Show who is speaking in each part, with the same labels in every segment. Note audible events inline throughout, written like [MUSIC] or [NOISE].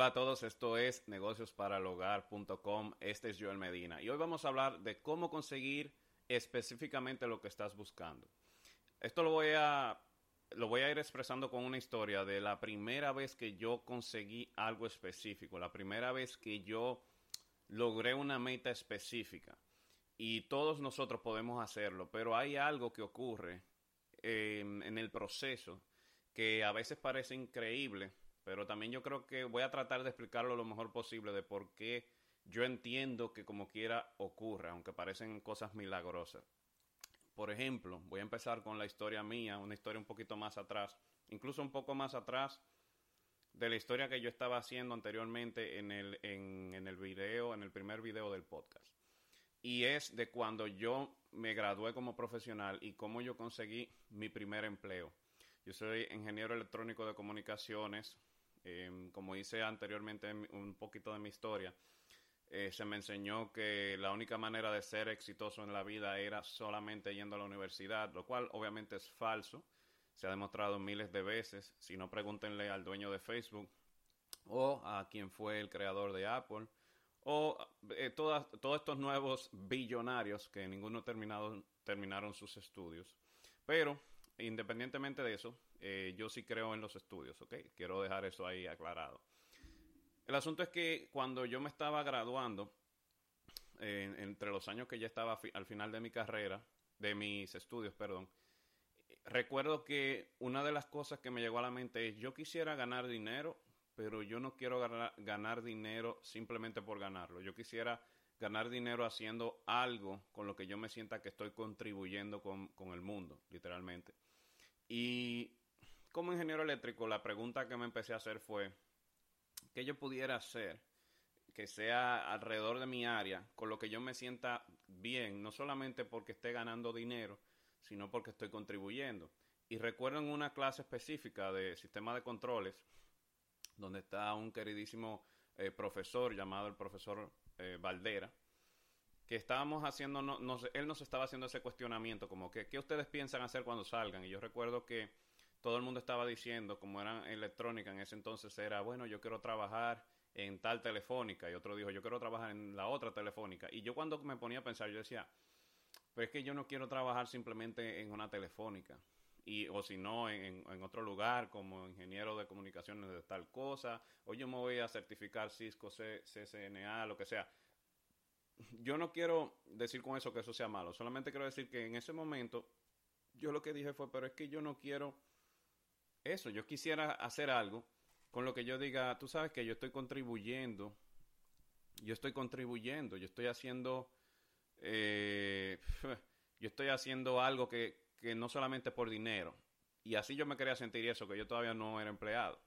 Speaker 1: Hola a todos, esto es negociosparalhogar.com. Este es Joel Medina y hoy vamos a hablar de cómo conseguir específicamente lo que estás buscando. Esto lo voy a lo voy a ir expresando con una historia de la primera vez que yo conseguí algo específico, la primera vez que yo logré una meta específica. Y todos nosotros podemos hacerlo, pero hay algo que ocurre en, en el proceso que a veces parece increíble, pero también yo creo que voy a tratar de explicarlo lo mejor posible de por qué yo entiendo que como quiera ocurre, aunque parecen cosas milagrosas. Por ejemplo, voy a empezar con la historia mía, una historia un poquito más atrás, incluso un poco más atrás de la historia que yo estaba haciendo anteriormente en el, en el video, en el primer video del podcast. Y es de cuando yo me gradué como profesional y cómo yo conseguí mi primer empleo. Yo soy ingeniero electrónico de comunicaciones. Eh, como hice anteriormente un poquito de mi historia, eh, se me enseñó que la única manera de ser exitoso en la vida era solamente yendo a la universidad, lo cual obviamente es falso. Se ha demostrado miles de veces. Si no, pregúntenle al dueño de Facebook o a quien fue el creador de Apple o eh, todos estos nuevos billonarios que ninguno terminado, terminaron sus estudios. Pero independientemente de eso, eh, yo sí creo en los estudios, ¿ok? Quiero dejar eso ahí aclarado. El asunto es que cuando yo me estaba graduando, entre los años que ya estaba al final de mi carrera, de mis estudios, perdón, recuerdo que una de las cosas que me llegó a la mente es, yo quisiera ganar dinero, pero yo no quiero ganar, ganar dinero simplemente por ganarlo. Yo quisiera ganar dinero haciendo algo con lo que yo me sienta que estoy contribuyendo con, con el mundo, literalmente. Y como ingeniero eléctrico, la pregunta que me empecé a hacer fue, ¿qué yo pudiera hacer que sea alrededor de mi área, con lo que yo me sienta bien, no solamente porque esté ganando dinero, sino porque estoy contribuyendo? Y recuerdo en una clase específica de sistema de controles, donde está un queridísimo eh, profesor llamado el profesor eh, Valdera, que estábamos haciendo, no, no, él nos estaba haciendo ese cuestionamiento, como que, ¿qué ustedes piensan hacer cuando salgan? Y yo recuerdo que todo el mundo estaba diciendo, como era electrónica en ese entonces, era, bueno, yo quiero trabajar en tal telefónica, y otro dijo, yo quiero trabajar en la otra telefónica. Y yo cuando me ponía a pensar, yo decía, pero es que yo no quiero trabajar simplemente en una telefónica, y, o si no, en, en, otro lugar como ingeniero de comunicaciones de tal cosa, o yo me voy a certificar Cisco, C, CCNA, lo que sea. Yo no quiero decir con eso que eso sea malo, solamente quiero decir que en ese momento yo lo que dije fue, pero es que yo no quiero eso, yo quisiera hacer algo con lo que yo diga, tú sabes que yo estoy contribuyendo, yo estoy contribuyendo, yo estoy haciendo, eh, [LAUGHS] yo estoy haciendo algo que, que no solamente por dinero. Y así yo me quería sentir eso, que yo todavía no era empleado.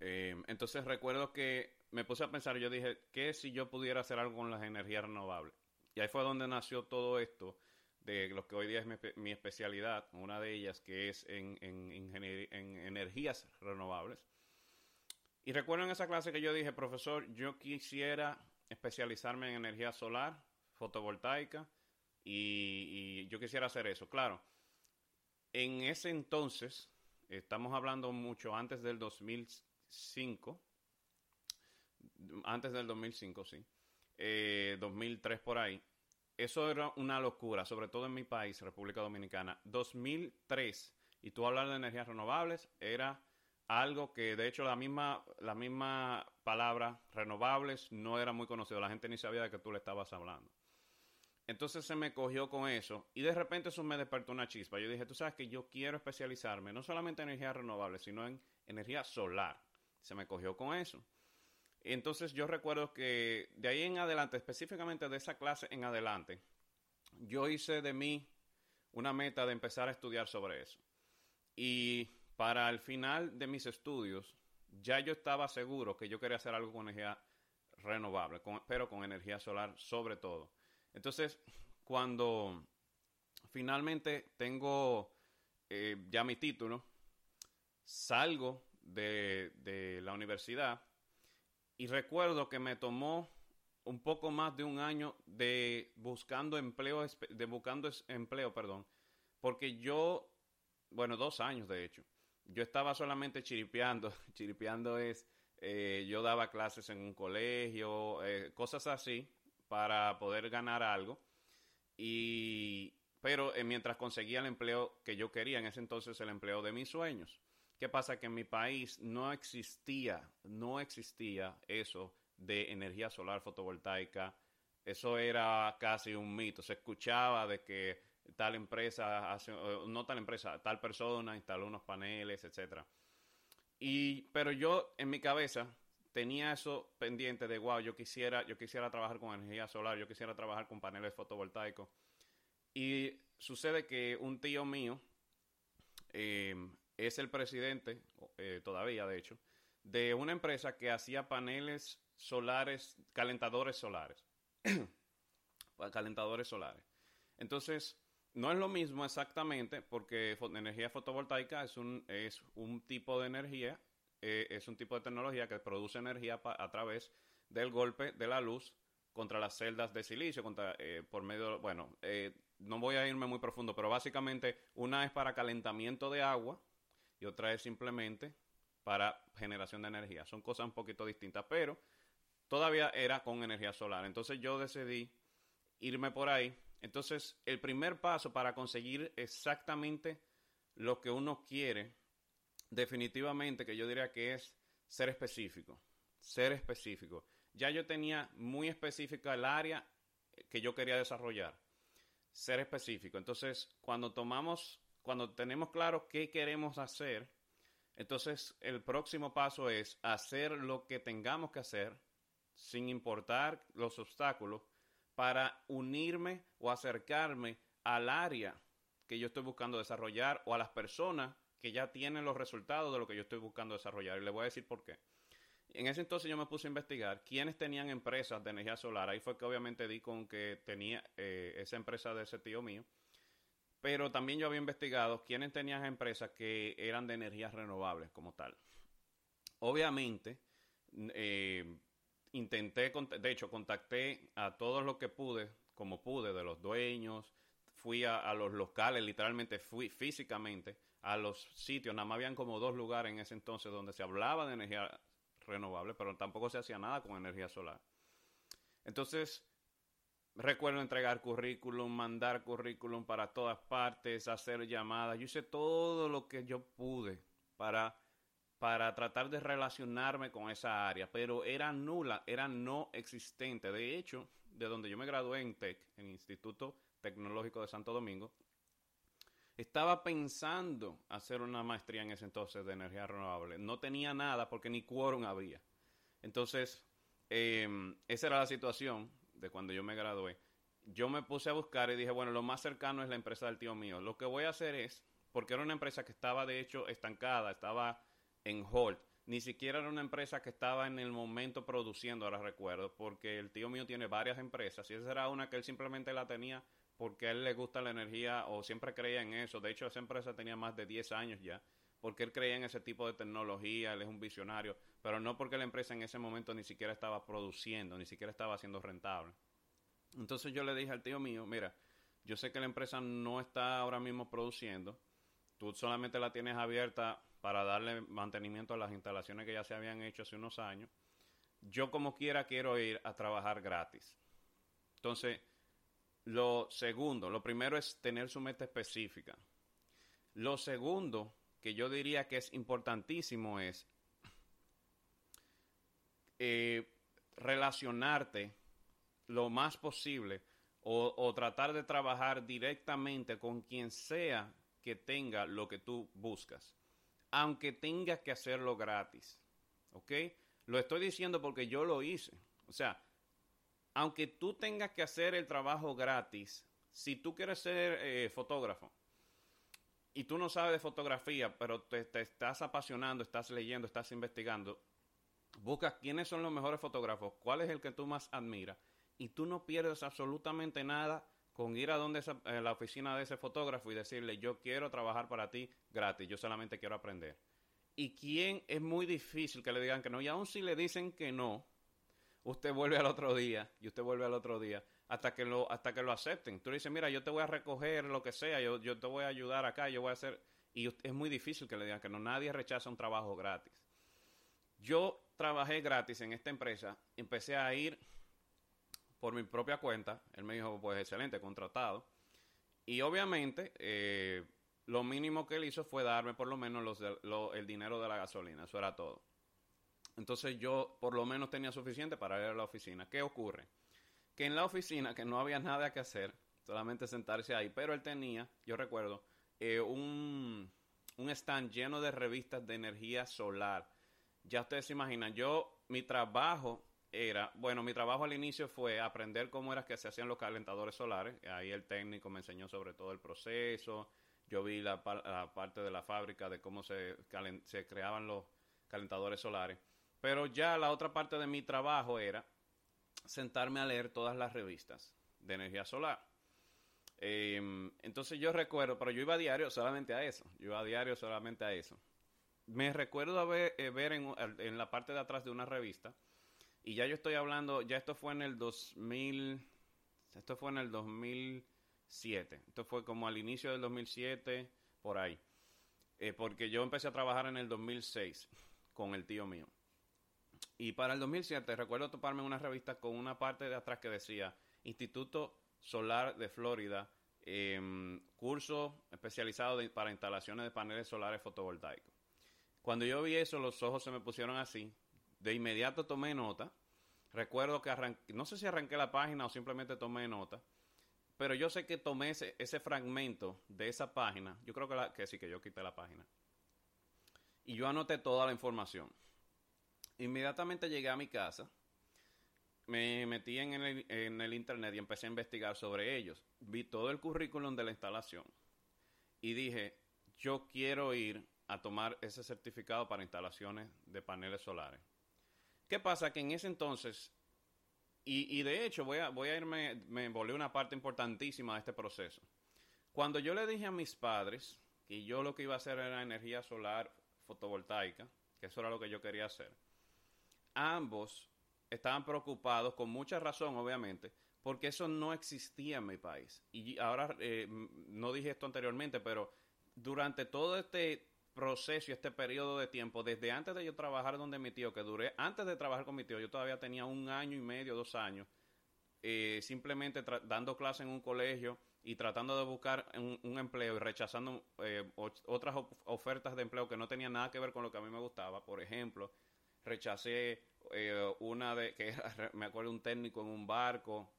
Speaker 1: Eh, entonces recuerdo que me puse a pensar, yo dije, ¿qué si yo pudiera hacer algo con las energías renovables? Y ahí fue donde nació todo esto de lo que hoy día es mi, especialidad, una de ellas que es en, en, en, energías renovables. Y recuerdo en esa clase que yo dije, profesor, yo quisiera especializarme en energía solar, fotovoltaica, y, yo quisiera hacer eso. Claro, en ese entonces, estamos hablando mucho antes del 2005, antes del 2005, sí, eh, 2003 por ahí, eso era una locura, sobre todo en mi país, República Dominicana. 2003, y tú hablar de energías renovables, era algo que de hecho la misma, la misma palabra renovables no era muy conocido, la gente ni sabía de que tú le estabas hablando. Entonces se me cogió con eso y de repente eso me despertó una chispa. Yo dije, tú sabes que yo quiero especializarme no solamente en energías renovables, sino en energía solar. Se me cogió con eso. Entonces yo recuerdo que de ahí en adelante, específicamente de esa clase en adelante, yo hice de mí una meta de empezar a estudiar sobre eso. Y para el final de mis estudios, ya yo estaba seguro que yo quería hacer algo con energía renovable, pero con energía solar sobre todo. Entonces, cuando finalmente tengo eh, ya mi título, salgo de la universidad y recuerdo que me tomó un poco más de un año de buscando empleo, de buscando empleo, perdón, porque yo, bueno, dos años de hecho, yo estaba solamente chiripeando, [LAUGHS] chiripeando es eh, yo daba clases en un colegio, eh, cosas así, para poder ganar algo. Y, pero eh, mientras conseguía el empleo que yo quería, en ese entonces el empleo de mis sueños. ¿Qué pasa? Que en mi país no existía, no existía eso de energía solar fotovoltaica. Eso era casi un mito. Se escuchaba de que tal empresa, hace, no tal empresa, tal persona instaló unos paneles, etcétera. Y, pero yo en mi cabeza tenía eso pendiente de, wow, yo quisiera, yo quisiera trabajar con energía solar, yo quisiera trabajar con paneles fotovoltaicos. Y sucede que un tío mío eh, es el presidente, eh, todavía de hecho, de una empresa que hacía paneles solares, calentadores solares. [CLEARS THROAT] calentadores solares. Entonces, no es lo mismo exactamente porque energía fotovoltaica es un, es un tipo de energía, eh, es un tipo de tecnología que produce energía a través del golpe de la luz contra las celdas de silicio, contra, eh, por medio, bueno, eh, no voy a irme muy profundo, pero básicamente una es para calentamiento de agua y otra es simplemente para generación de energía. Son cosas un poquito distintas, pero todavía era con energía solar. Entonces yo decidí irme por ahí entonces, el primer paso para conseguir exactamente lo que uno quiere, definitivamente que yo diría que es ser específico, ser específico. Ya yo tenía muy específica el área que yo quería desarrollar, ser específico. Entonces, cuando tomamos, cuando tenemos claro qué queremos hacer, entonces el próximo paso es hacer lo que tengamos que hacer sin importar los obstáculos para unirme o acercarme al área que yo estoy buscando desarrollar o a las personas que ya tienen los resultados de lo que yo estoy buscando desarrollar. Y le voy a decir por qué. En ese entonces yo me puse a investigar quiénes tenían empresas de energía solar. Ahí fue que obviamente di con que tenía eh, esa empresa de ese tío mío. Pero también yo había investigado quiénes tenían empresas que eran de energías renovables como tal. Obviamente, eh, intenté, de hecho, contacté a todos los que pude, como pude, de los dueños, fui a, los locales, literalmente fui físicamente a los sitios, nada más habían como dos lugares en ese entonces donde se hablaba de energía renovable, pero tampoco se hacía nada con energía solar. Entonces, recuerdo entregar currículum, mandar currículum para todas partes, hacer llamadas, yo hice todo lo que yo pude para para tratar de relacionarme con esa área, pero era nula, era no existente. De hecho, de donde yo me gradué en TEC, en Instituto Tecnológico de Santo Domingo, estaba pensando hacer una maestría en ese entonces de energía renovable. No tenía nada porque ni quórum había. Entonces, em, esa era la situación de cuando yo me gradué. Yo me puse a buscar y dije, bueno, lo más cercano es la empresa del tío mío. Lo que voy a hacer es, porque era una empresa que estaba de hecho estancada, estaba en Holt. Ni siquiera era una empresa que estaba en el momento produciendo, ahora recuerdo, porque el tío mío tiene varias empresas y esa era una que él simplemente la tenía porque a él le gusta la energía o siempre creía en eso. De hecho, esa empresa tenía más de 10 años ya, porque él creía en ese tipo de tecnología, él es un visionario, pero no porque la empresa en ese momento ni siquiera estaba produciendo, ni siquiera estaba siendo rentable. Entonces yo le dije al tío mío, mira, yo sé que la empresa no está ahora mismo produciendo, tú solamente la tienes abierta para darle mantenimiento a las instalaciones que ya se habían hecho hace unos años. Yo como quiera quiero ir a trabajar gratis. Entonces, lo segundo, lo primero es tener su meta específica. Lo segundo, que yo diría que es importantísimo, es eh, relacionarte lo más posible o, tratar de trabajar directamente con quien sea que tenga lo que tú buscas aunque tengas que hacerlo gratis. ¿Ok? Lo estoy diciendo porque yo lo hice. O sea, aunque tú tengas que hacer el trabajo gratis, si tú quieres ser eh, fotógrafo y tú no sabes de fotografía, pero te, te, estás apasionando, estás leyendo, estás investigando, busca quiénes son los mejores fotógrafos, cuál es el que tú más admiras, y tú no pierdes absolutamente nada con ir a donde esa, la oficina de ese fotógrafo y decirle, yo quiero trabajar para ti gratis, yo solamente quiero aprender. Y quién es muy difícil que le digan que no, y aun si le dicen que no, usted vuelve al otro día, y usted vuelve al otro día, hasta que lo, hasta que lo acepten. Tú le dices, mira, yo te voy a recoger lo que sea, yo, yo te voy a ayudar acá, yo voy a hacer... Y es muy difícil que le digan que no, nadie rechaza un trabajo gratis. Yo trabajé gratis en esta empresa, empecé a ir por mi propia cuenta. Él me dijo, pues excelente, contratado. Y obviamente, eh, lo mínimo que él hizo fue darme por lo menos los el dinero de la gasolina. Eso era todo. Entonces yo por lo menos tenía suficiente para ir a la oficina. ¿Qué ocurre? Que en la oficina, que no había nada que hacer, solamente sentarse ahí, pero él tenía, yo recuerdo, eh, un, un stand lleno de revistas de energía solar. Ya ustedes se imaginan, yo, mi trabajo era, bueno, mi trabajo al inicio fue aprender cómo era que se hacían los calentadores solares. Ahí el técnico me enseñó sobre todo el proceso. Yo vi la, parte de la fábrica de cómo se, se creaban los calentadores solares. Pero ya la otra parte de mi trabajo era sentarme a leer todas las revistas de energía solar. Em, entonces yo recuerdo, pero yo iba a diario solamente a eso. Yo iba a diario solamente a eso. Me recuerdo ver, eh, ver en, en, la parte de atrás de una revista y ya yo estoy hablando, ya esto fue en el 2000, esto fue en el 2007, esto fue como al inicio del 2007, por ahí. Eh, porque yo empecé a trabajar en el 2006 con el tío mío. Y para el 2007 recuerdo toparme una revista con una parte de atrás que decía Instituto Solar de Florida, em, curso especializado para instalaciones de paneles solares fotovoltaicos. Cuando yo vi eso, los ojos se me pusieron así de inmediato tomé nota. Recuerdo que arranqué, no sé si arranqué la página o simplemente tomé nota, pero yo sé que tomé ese, ese fragmento de esa página. Yo creo que, que sí, que yo quité la página. Y yo anoté toda la información. Inmediatamente llegué a mi casa, me metí en el, internet y empecé a investigar sobre ellos. Vi todo el currículum de la instalación y dije, yo quiero ir a tomar ese certificado para instalaciones de paneles solares. ¿Qué pasa? Que en ese entonces, y, de hecho voy a, irme, me volví una parte importantísima de este proceso. Cuando yo le dije a mis padres que yo lo que iba a hacer era energía solar fotovoltaica, que eso era lo que yo quería hacer, ambos estaban preocupados, con mucha razón obviamente, porque eso no existía en mi país. Y ahora, eh, no dije esto anteriormente, pero durante todo este proceso y este periodo de tiempo, desde antes de yo trabajar donde mi tío, que duré, antes de trabajar con mi tío, yo todavía tenía un año y medio, dos años, eh, simplemente dando clase en un colegio y tratando de buscar un, empleo y rechazando eh, otras ofertas de empleo que no tenían nada que ver con lo que a mí me gustaba. Por ejemplo, rechacé eh, una de, que [LAUGHS] me acuerdo, un técnico en un barco.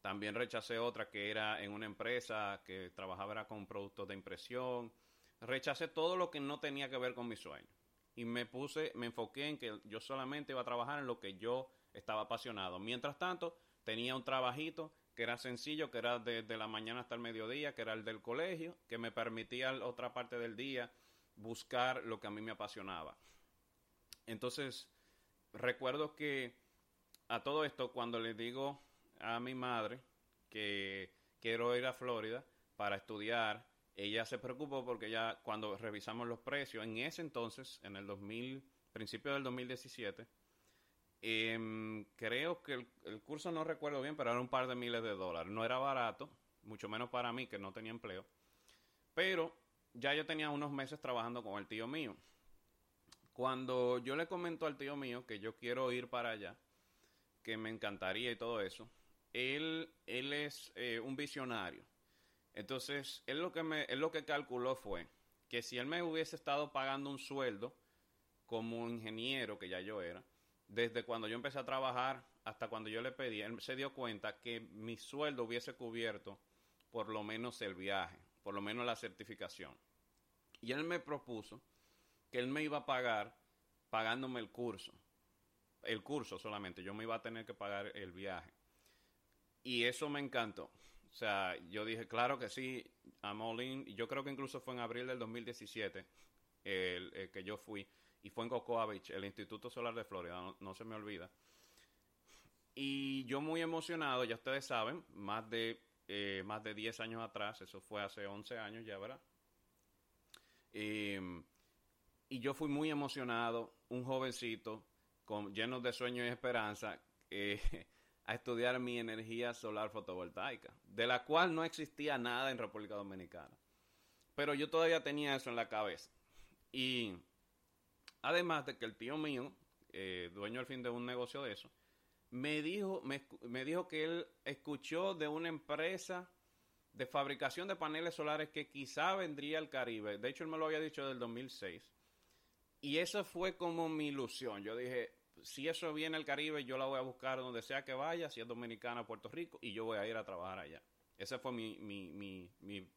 Speaker 1: también rechacé otra que era en una empresa que trabajaba con productos de impresión rechacé todo lo que no tenía que ver con mi sueño. Y me puse, me enfoqué en que yo solamente iba a trabajar en lo que yo estaba apasionado. Mientras tanto, tenía un trabajito que era sencillo, que era desde la mañana hasta el mediodía, que era el del colegio, que me permitía otra parte del día buscar lo que a mí me apasionaba. Entonces, recuerdo que a todo esto, cuando le digo a mi madre que quiero ir a Florida para estudiar, ella se preocupó porque ya cuando revisamos los precios, en ese entonces, en el 2000, principio del 2017, em, creo que el, curso no recuerdo bien, pero era un par de miles de dólares. No era barato, mucho menos para mí que no tenía empleo. Pero ya yo tenía unos meses trabajando con el tío mío. Cuando yo le comento al tío mío que yo quiero ir para allá, que me encantaría y todo eso, él, él es eh, un visionario entonces, él lo que me, él lo que calculó fue que si él me hubiese estado pagando un sueldo como ingeniero, que ya yo era, desde cuando yo empecé a trabajar hasta cuando yo le pedí, él se dio cuenta que mi sueldo hubiese cubierto por lo menos el viaje, por lo menos la certificación. Y él me propuso que él me iba a pagar pagándome el curso. El curso solamente, yo me iba a tener que pagar el viaje. Y eso me encantó. O sea, yo dije, claro que sí, I'm all in. Yo creo que incluso fue en abril del 2017 el, que yo fui. Y fue en Cocoa Beach, el Instituto Solar de Florida, no, se me olvida. Y yo muy emocionado, ya ustedes saben, más de, eh, más de 10 años atrás, eso fue hace 11 años ya, ¿verdad? Em, y yo fui muy emocionado, un jovencito, lleno de sueños y esperanza, eh, [LAUGHS] a estudiar mi energía solar fotovoltaica, de la cual no existía nada en República Dominicana. Pero yo todavía tenía eso en la cabeza. Y Además de que el tío mío, eh, dueño al fin de un negocio de eso, me dijo, me, me dijo que él escuchó de una empresa de fabricación de paneles solares que quizá vendría al Caribe. De hecho, él me lo había dicho del 2006. Y eso fue como mi ilusión. Yo dije, si eso viene al Caribe, yo la voy a buscar donde sea que vaya, si es dominicana Puerto Rico, y yo voy a ir a trabajar allá. Ese fue mi, mi, mi, mi,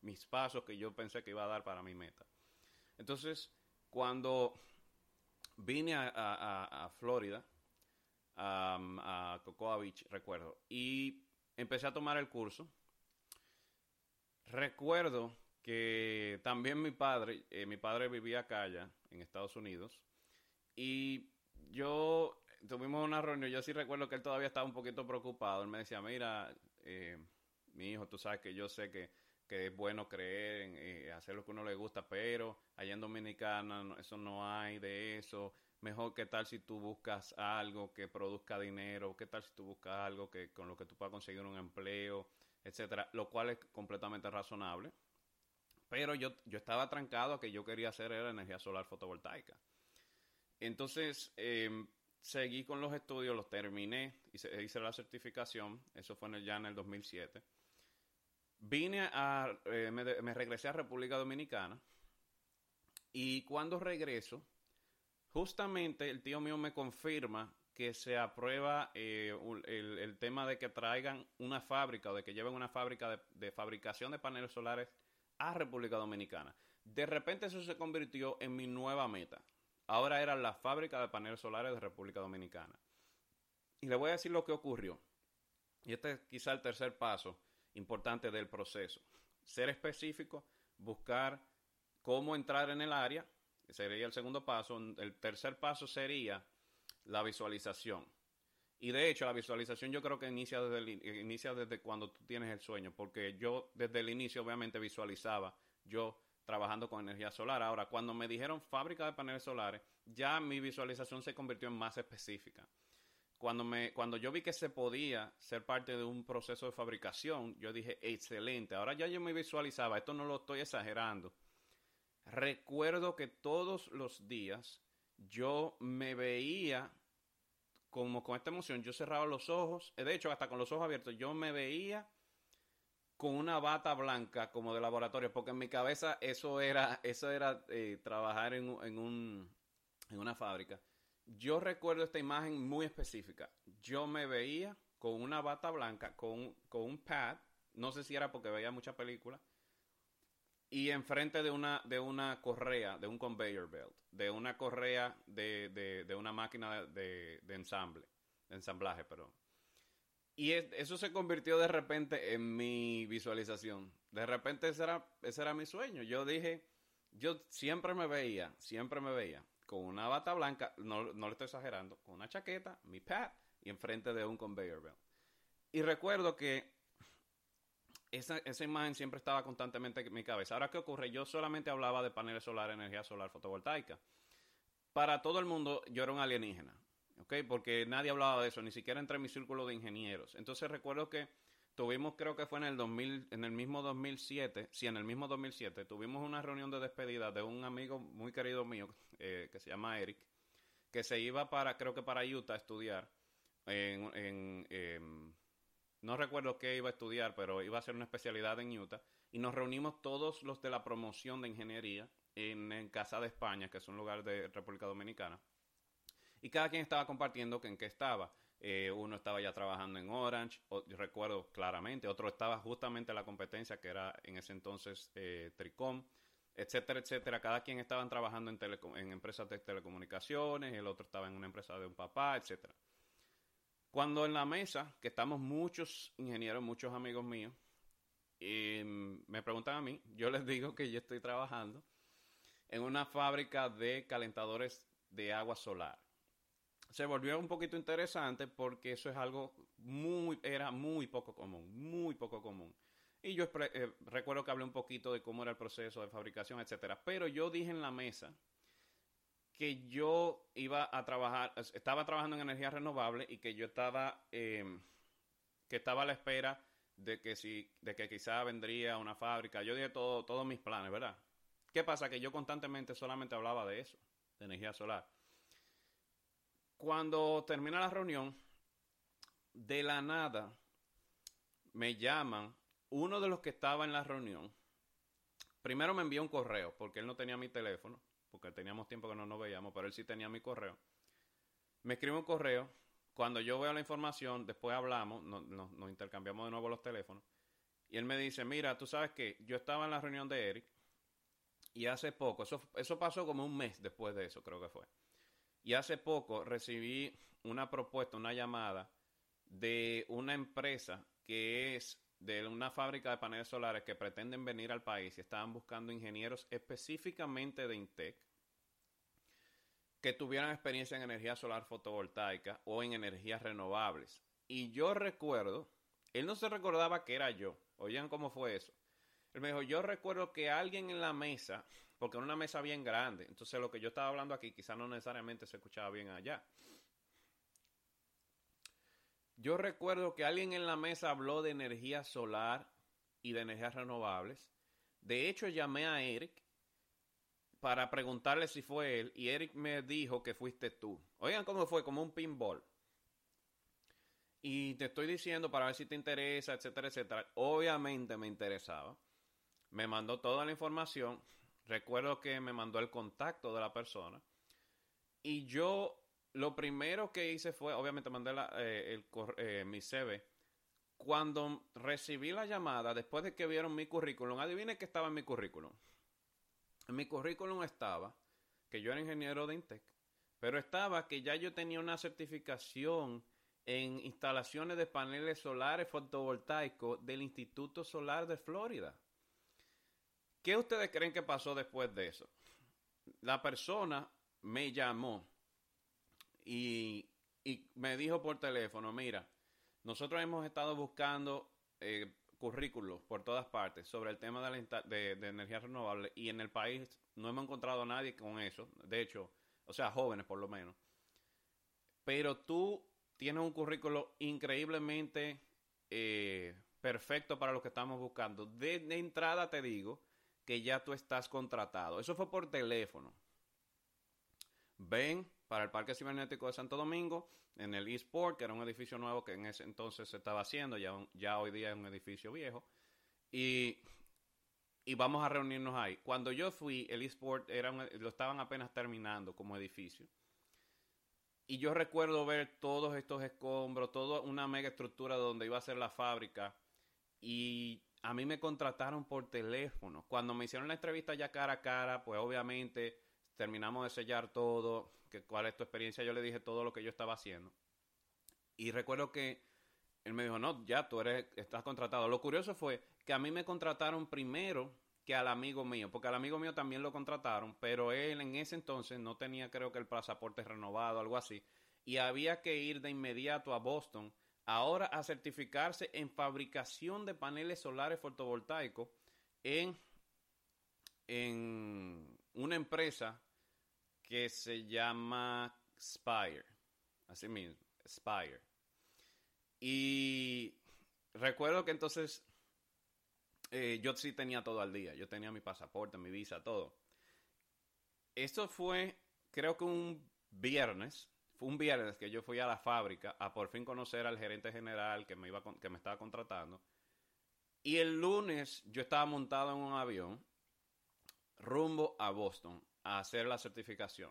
Speaker 1: mis pasos que yo pensé que iba a dar para mi meta. Entonces, cuando vine a, a, a Florida, a Cocoa Beach, recuerdo, y empecé a tomar el curso, recuerdo que también mi padre, eh, mi padre vivía acá allá, en Estados Unidos, y yo tuvimos una reunión, yo sí recuerdo que él todavía estaba un poquito preocupado, él me decía, mira, eh, mi hijo, tú sabes que yo sé que, que es bueno creer en eh, hacer lo que uno le gusta, pero allá en Dominicana eso no hay de eso, mejor qué tal si tú buscas algo que produzca dinero, qué tal si tú buscas algo que con lo que tú puedas conseguir un empleo, etcétera, lo cual es completamente razonable. Pero yo, yo estaba trancado a que yo quería hacer era energía solar fotovoltaica. Entonces, em, seguí con los estudios, los terminé, hice, hice la certificación, eso fue en el, ya en el 2007. Vine a, eh, me, regresé a República Dominicana y cuando regreso, justamente el tío mío me confirma que se aprueba eh, el, tema de que traigan una fábrica o de que lleven una fábrica de fabricación de paneles solares a República Dominicana. De repente eso se convirtió en mi nueva meta. Ahora era la fábrica de paneles solares de República Dominicana. Y le voy a decir lo que ocurrió. Y este es quizá el tercer paso importante del proceso. Ser específico, buscar cómo entrar en el área, sería el segundo paso. El tercer paso sería la visualización. Y de hecho, la visualización yo creo que inicia desde, el, inicia desde cuando tú tienes el sueño, porque yo desde el inicio obviamente visualizaba yo trabajando con energía solar. Ahora, cuando me dijeron fábrica de paneles solares, ya mi visualización se convirtió en más específica. Cuando, me, cuando yo vi que se podía ser parte de un proceso de fabricación, yo dije, excelente, ahora ya yo me visualizaba, esto no lo estoy exagerando. Recuerdo que todos los días yo me veía como con esta emoción, yo cerraba los ojos, de hecho hasta con los ojos abiertos, yo me veía con una bata blanca como de laboratorio, porque en mi cabeza eso era, eso era eh, trabajar en, en, un, en una fábrica. Yo recuerdo esta imagen muy específica. Yo me veía con una bata blanca, con, con un pad, no sé si era porque veía muchas películas, y enfrente de una, de una correa, de un conveyor belt, de una correa de, de, de una máquina de, de, ensamble, de ensamblaje, perdón. Y es, eso se convirtió de repente en mi visualización. De repente ese era, ese era mi sueño. Yo dije, yo siempre me veía, siempre me veía con una bata blanca, no, no le estoy exagerando, con una chaqueta, mi pad y enfrente de un conveyor belt. Y recuerdo que esa, esa, imagen siempre estaba constantemente en mi cabeza. Ahora, ¿qué ocurre? Yo solamente hablaba de paneles solares, energía solar fotovoltaica. Para todo el mundo, yo era un alienígena, ¿ok? Porque nadie hablaba de eso, ni siquiera entre mi círculo de ingenieros. Entonces, recuerdo que tuvimos, creo que fue en el 2000, en el mismo 2007, sí, en el mismo 2007, tuvimos una reunión de despedida de un amigo muy querido mío, eh, que se llama Eric, que se iba para, creo que para Utah a estudiar en, en no recuerdo qué iba a estudiar, pero iba a hacer una especialidad en Utah. Y nos reunimos todos los de la promoción de ingeniería en, Casa de España, que es un lugar de República Dominicana. Y cada quien estaba compartiendo en qué estaba. Eh, uno estaba ya trabajando en Orange, o, recuerdo claramente, otro estaba justamente en la competencia que era en ese entonces eh, Tricom, etcétera, etcétera. Cada quien estaba trabajando en, en empresas de telecomunicaciones, el otro estaba en una empresa de un papá, etcétera. Cuando en la mesa, que estamos muchos ingenieros, muchos amigos míos, y me preguntan a mí, yo les digo que yo estoy trabajando en una fábrica de calentadores de agua solar. Se volvió un poquito interesante porque eso es algo muy, era muy poco común, muy poco común. Y yo eh, recuerdo que hablé un poquito de cómo era el proceso de fabricación, etcétera. Pero yo dije en la mesa que yo iba a trabajar, estaba trabajando en energía renovable y que yo estaba, eh, que estaba a la espera de que si, de que quizá vendría una fábrica. Yo dije todo, todos mis planes, ¿verdad? ¿Qué pasa? Que yo constantemente solamente hablaba de eso. de energía solar. Cuando termina la reunión, de la nada me llaman uno de los que estaba en la reunión. Primero me envió un correo, porque él no tenía mi teléfono, porque teníamos tiempo que no nos veíamos, pero él sí tenía mi correo. Me escribe un correo. Cuando yo veo la información, después hablamos, nos intercambiamos de nuevo los teléfonos. Y él me dice, mira, tú sabes que yo estaba en la reunión de Eric y hace poco, eso, eso pasó como un mes después de eso, creo que fue. Y hace poco recibí una propuesta, una llamada de una empresa que es de una fábrica de paneles solares que pretenden venir al país y estaban buscando ingenieros específicamente de Intec que tuvieran experiencia en energía solar fotovoltaica o en energías renovables. Y yo recuerdo, él no se recordaba que era yo. Oigan cómo fue eso. Él me dijo, yo recuerdo que alguien en la mesa, porque era una mesa bien grande, entonces lo que yo estaba hablando aquí quizás no necesariamente se escuchaba bien allá. Yo recuerdo que alguien en la mesa habló de energía solar y de energías renovables. De hecho, llamé a Eric para preguntarle si fue él y Eric me dijo que fuiste tú. Oigan cómo fue, como un pinball. Y te estoy diciendo para ver si te interesa, etcétera, etcétera. Obviamente me interesaba. Me mandó toda la información. Recuerdo que me mandó el contacto de la persona. Y yo lo primero que hice fue, obviamente mandé eh, el, eh, mi CV. Cuando recibí la llamada, después de que vieron mi currículum, adivine qué estaba en mi currículum. En mi currículum estaba que yo era ingeniero de Intec, pero estaba que ya yo tenía una certificación en instalaciones de paneles solares fotovoltaicos del Instituto Solar de Florida. ¿Qué ustedes creen que pasó después de eso? La persona me llamó y, me dijo por teléfono, mira, nosotros hemos estado buscando eh, currículos por todas partes sobre el tema de, la, de, de energía renovable y en el país no hemos encontrado a nadie con eso, de hecho, o sea, jóvenes por lo menos. Pero tú tienes un currículo increíblemente eh, perfecto para lo que estamos buscando. De, entrada te digo que ya tú estás contratado. Eso fue por teléfono. Ven para el Parque Cibernético de Santo Domingo, en el eSport, que era un edificio nuevo que en ese entonces se estaba haciendo, ya, ya hoy día es un edificio viejo. Y, y vamos a reunirnos ahí. Cuando yo fui, el eSport era lo estaban apenas terminando como edificio. Y yo recuerdo ver todos estos escombros, toda una mega estructura donde iba a ser la fábrica. Y a mí me contrataron por teléfono. Cuando me hicieron la entrevista ya cara a cara, pues obviamente terminamos de sellar todo, que cuál es tu experiencia, yo le dije todo lo que yo estaba haciendo. Y recuerdo que él me dijo, no, ya tú eres, estás contratado. Lo curioso fue que a mí me contrataron primero que al amigo mío, porque al amigo mío también lo contrataron, pero él en ese entonces no tenía creo que el pasaporte renovado, algo así, y había que ir de inmediato a Boston, ahora a certificarse en fabricación de paneles solares fotovoltaicos en, en una empresa que se llama Spire, así mismo, Spire. Y recuerdo que entonces eh, yo sí tenía todo al día. Yo tenía mi pasaporte, mi visa, todo. Esto fue, creo que un viernes. Fue un viernes que yo fui a la fábrica a por fin conocer al gerente general que me, iba, que me estaba contratando. Y el lunes yo estaba montado en un avión rumbo a Boston hacer la certificación.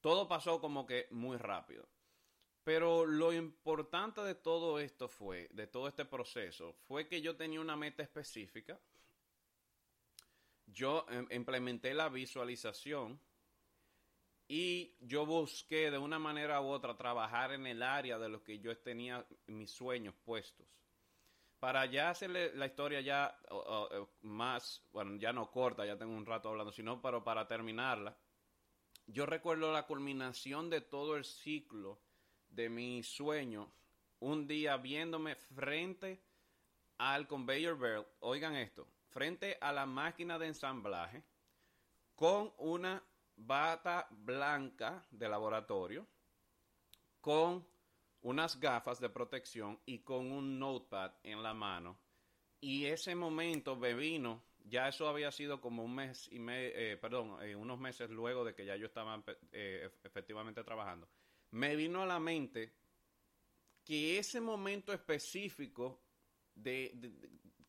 Speaker 1: Todo pasó como que muy rápido. Pero lo importante de todo esto fue, de todo este proceso, fue que yo tenía una meta específica. Yo em, implementé la visualización y yo busqué de una manera u otra trabajar en el área de lo que yo tenía mis sueños puestos. Para ya hacerle la historia ya más, bueno, ya no corta, ya tengo un rato hablando, sino pero para terminarla, yo recuerdo la culminación de todo el ciclo de mi sueño un día viéndome frente al conveyor belt, oigan esto, frente a la máquina de ensamblaje con una bata blanca de laboratorio, con unas gafas de protección y con un notepad en la mano. Y ese momento me vino ya eso había sido como un mes y medio, eh, perdón, eh, unos meses luego de que ya yo estaba eh, efectivamente trabajando, me vino a la mente que ese momento específico de,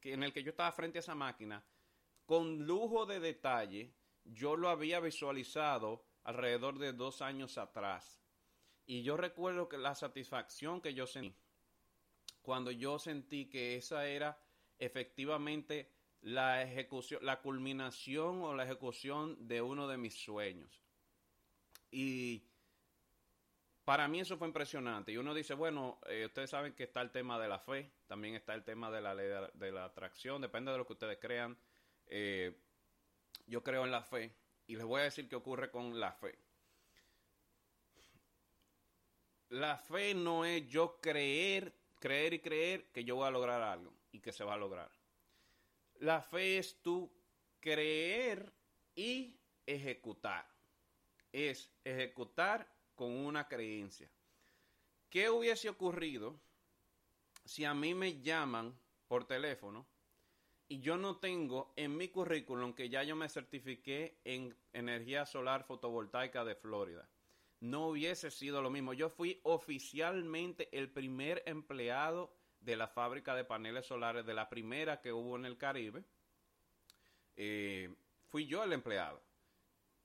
Speaker 1: en el que yo estaba frente a esa máquina, con lujo de detalle, yo lo había visualizado alrededor de dos años atrás. Y yo recuerdo que la satisfacción que yo sentí cuando yo sentí que esa era efectivamente la ejecución, la culminación o la ejecución de uno de mis sueños. Y para mí eso fue impresionante. Y uno dice, bueno, eh, ustedes saben que está el tema de la fe, también está el tema de la ley de, la atracción, depende de lo que ustedes crean. Eh, yo creo en la fe y les voy a decir qué ocurre con la fe. La fe no es yo creer, creer y creer que yo voy a lograr algo y que se va a lograr. La fe es tú creer y ejecutar. Es ejecutar con una creencia. ¿Qué hubiese ocurrido si a mí me llaman por teléfono y yo no tengo en mi currículum que ya yo me certifiqué en energía solar fotovoltaica de Florida? No hubiese sido lo mismo. Yo fui oficialmente el primer empleado de la fábrica de paneles solares, de la primera que hubo en el Caribe, eh, fui yo el empleado.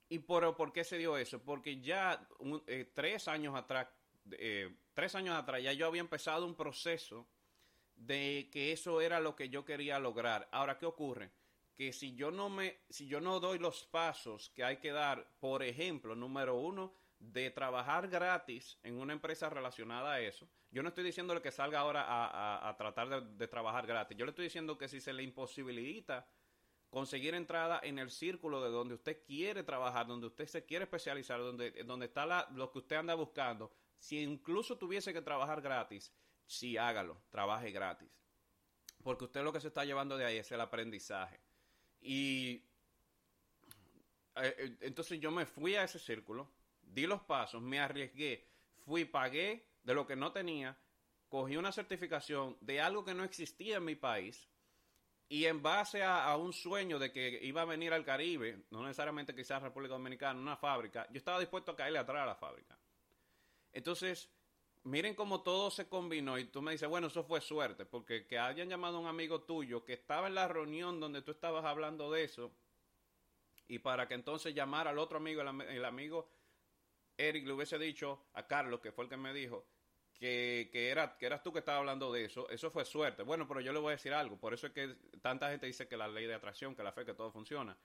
Speaker 1: ¿Y por, por, qué se dio eso? Porque ya eh, tres años atrás, eh, tres años atrás ya yo había empezado un proceso de que eso era lo que yo quería lograr. Ahora, ¿qué ocurre? Que si yo no me, si yo no doy los pasos que hay que dar, por ejemplo, número uno, de trabajar gratis en una empresa relacionada a eso, yo no estoy diciéndole que salga ahora a, tratar de, trabajar gratis. Yo le estoy diciendo que si se le imposibilita conseguir entrada en el círculo de donde usted quiere trabajar, donde usted se quiere especializar, donde, donde está la, lo que usted anda buscando, si incluso tuviese que trabajar gratis, sí hágalo, trabaje gratis. Porque usted lo que se está llevando de ahí es el aprendizaje. Y eh, eh, entonces yo me fui a ese círculo, di los pasos, me arriesgué, fui, pagué de lo que no tenía, cogí una certificación de algo que no existía en mi país y en base a, un sueño de que iba a venir al Caribe, no necesariamente quizás República Dominicana, una fábrica, yo estaba dispuesto a caerle atrás a la fábrica. Entonces, miren cómo todo se combinó y tú me dices, bueno, eso fue suerte, porque que hayan llamado a un amigo tuyo que estaba en la reunión donde tú estabas hablando de eso y para que entonces llamara al otro amigo, el amigo Eric le hubiese dicho a Carlos, que fue el que me dijo, que, que, era, que eras tú que estabas hablando de eso, eso fue suerte. Bueno, pero yo le voy a decir algo, por eso es que tanta gente dice que la ley de atracción, que la fe, que todo funciona.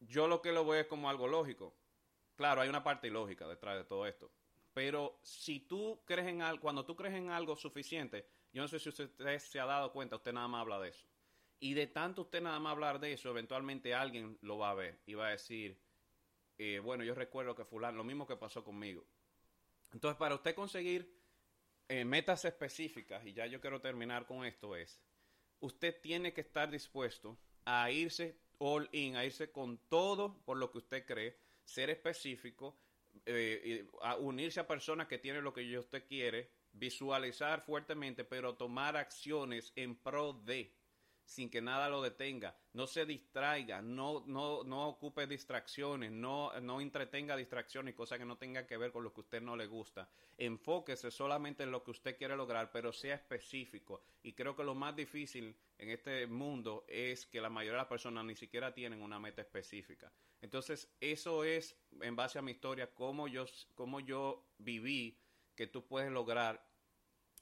Speaker 1: Yo lo que lo veo es como algo lógico. Claro, hay una parte ilógica detrás de todo esto. Pero si tú crees en algo, cuando tú crees en algo suficiente, yo no sé si usted se ha dado cuenta, usted nada más habla de eso. Y de tanto usted nada más hablar de eso, eventualmente alguien lo va a ver y va a decir, eh, bueno, yo recuerdo que fulano, lo mismo que pasó conmigo. Entonces, para usted conseguir eh, metas específicas, y ya yo quiero terminar con esto, es, usted tiene que estar dispuesto a irse all in, a irse con todo por lo que usted cree, ser específico, eh, a unirse a personas que tienen lo que usted quiere, visualizar fuertemente, pero tomar acciones en pro de sin que nada lo detenga. No se distraiga, no, no, no ocupe distracciones, no, no entretenga distracciones, cosas que no tengan que ver con lo que a usted no le gusta. Enfóquese solamente en lo que usted quiere lograr, pero sea específico. Y creo que lo más difícil en este mundo es que la mayoría de las personas ni siquiera tienen una meta específica. Entonces, eso es, en base a mi historia, cómo yo, cómo yo viví que tú puedes lograr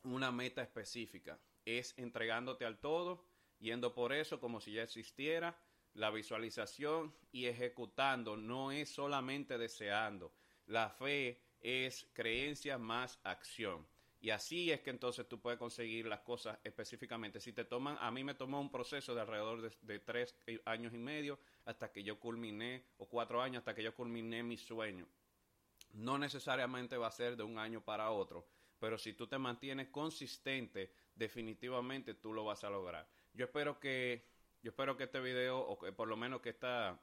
Speaker 1: una meta específica. Es entregándote al todo yendo por eso como si ya existiera. La visualización y ejecutando no es solamente deseando. La fe es creencia más acción. Y así es que entonces tú puedes conseguir las cosas específicamente. Si te toman, a mí me tomó un proceso de alrededor de, tres años y medio hasta que yo culminé, o cuatro años hasta que yo culminé mi sueño. No necesariamente va a ser de un año para otro, pero si tú te mantienes consistente, definitivamente tú lo vas a lograr. Yo espero que, yo espero que este video, o que por lo menos que esta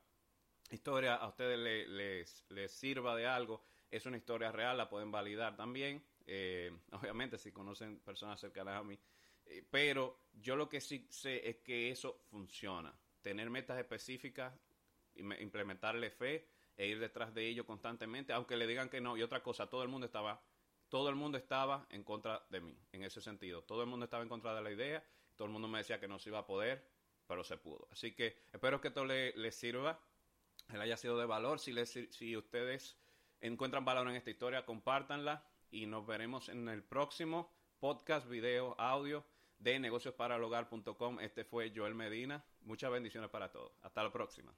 Speaker 1: historia a ustedes les, les, sirva de algo. Es una historia real, la pueden validar también. Eh, [LAUGHS] obviamente, si conocen personas cercanas a mí. Eh, pero yo lo que sí sé es que eso funciona. tener metas específicas, implementarle fe e ir detrás de ello constantemente, aunque le digan que no. Y otra cosa, todo el mundo estaba, todo el mundo estaba en contra de mí, en ese sentido. Todo el mundo estaba en contra de la idea, todo el mundo me decía que no se iba a poder, pero se pudo. Así que espero que esto les le sirva, le haya sido de valor. Si, si ustedes encuentran valor en esta historia, compártanla y nos veremos en el próximo podcast, video, audio de negociosparalhogar.com. Este fue Joel Medina. Muchas bendiciones para todos. Hasta la próxima.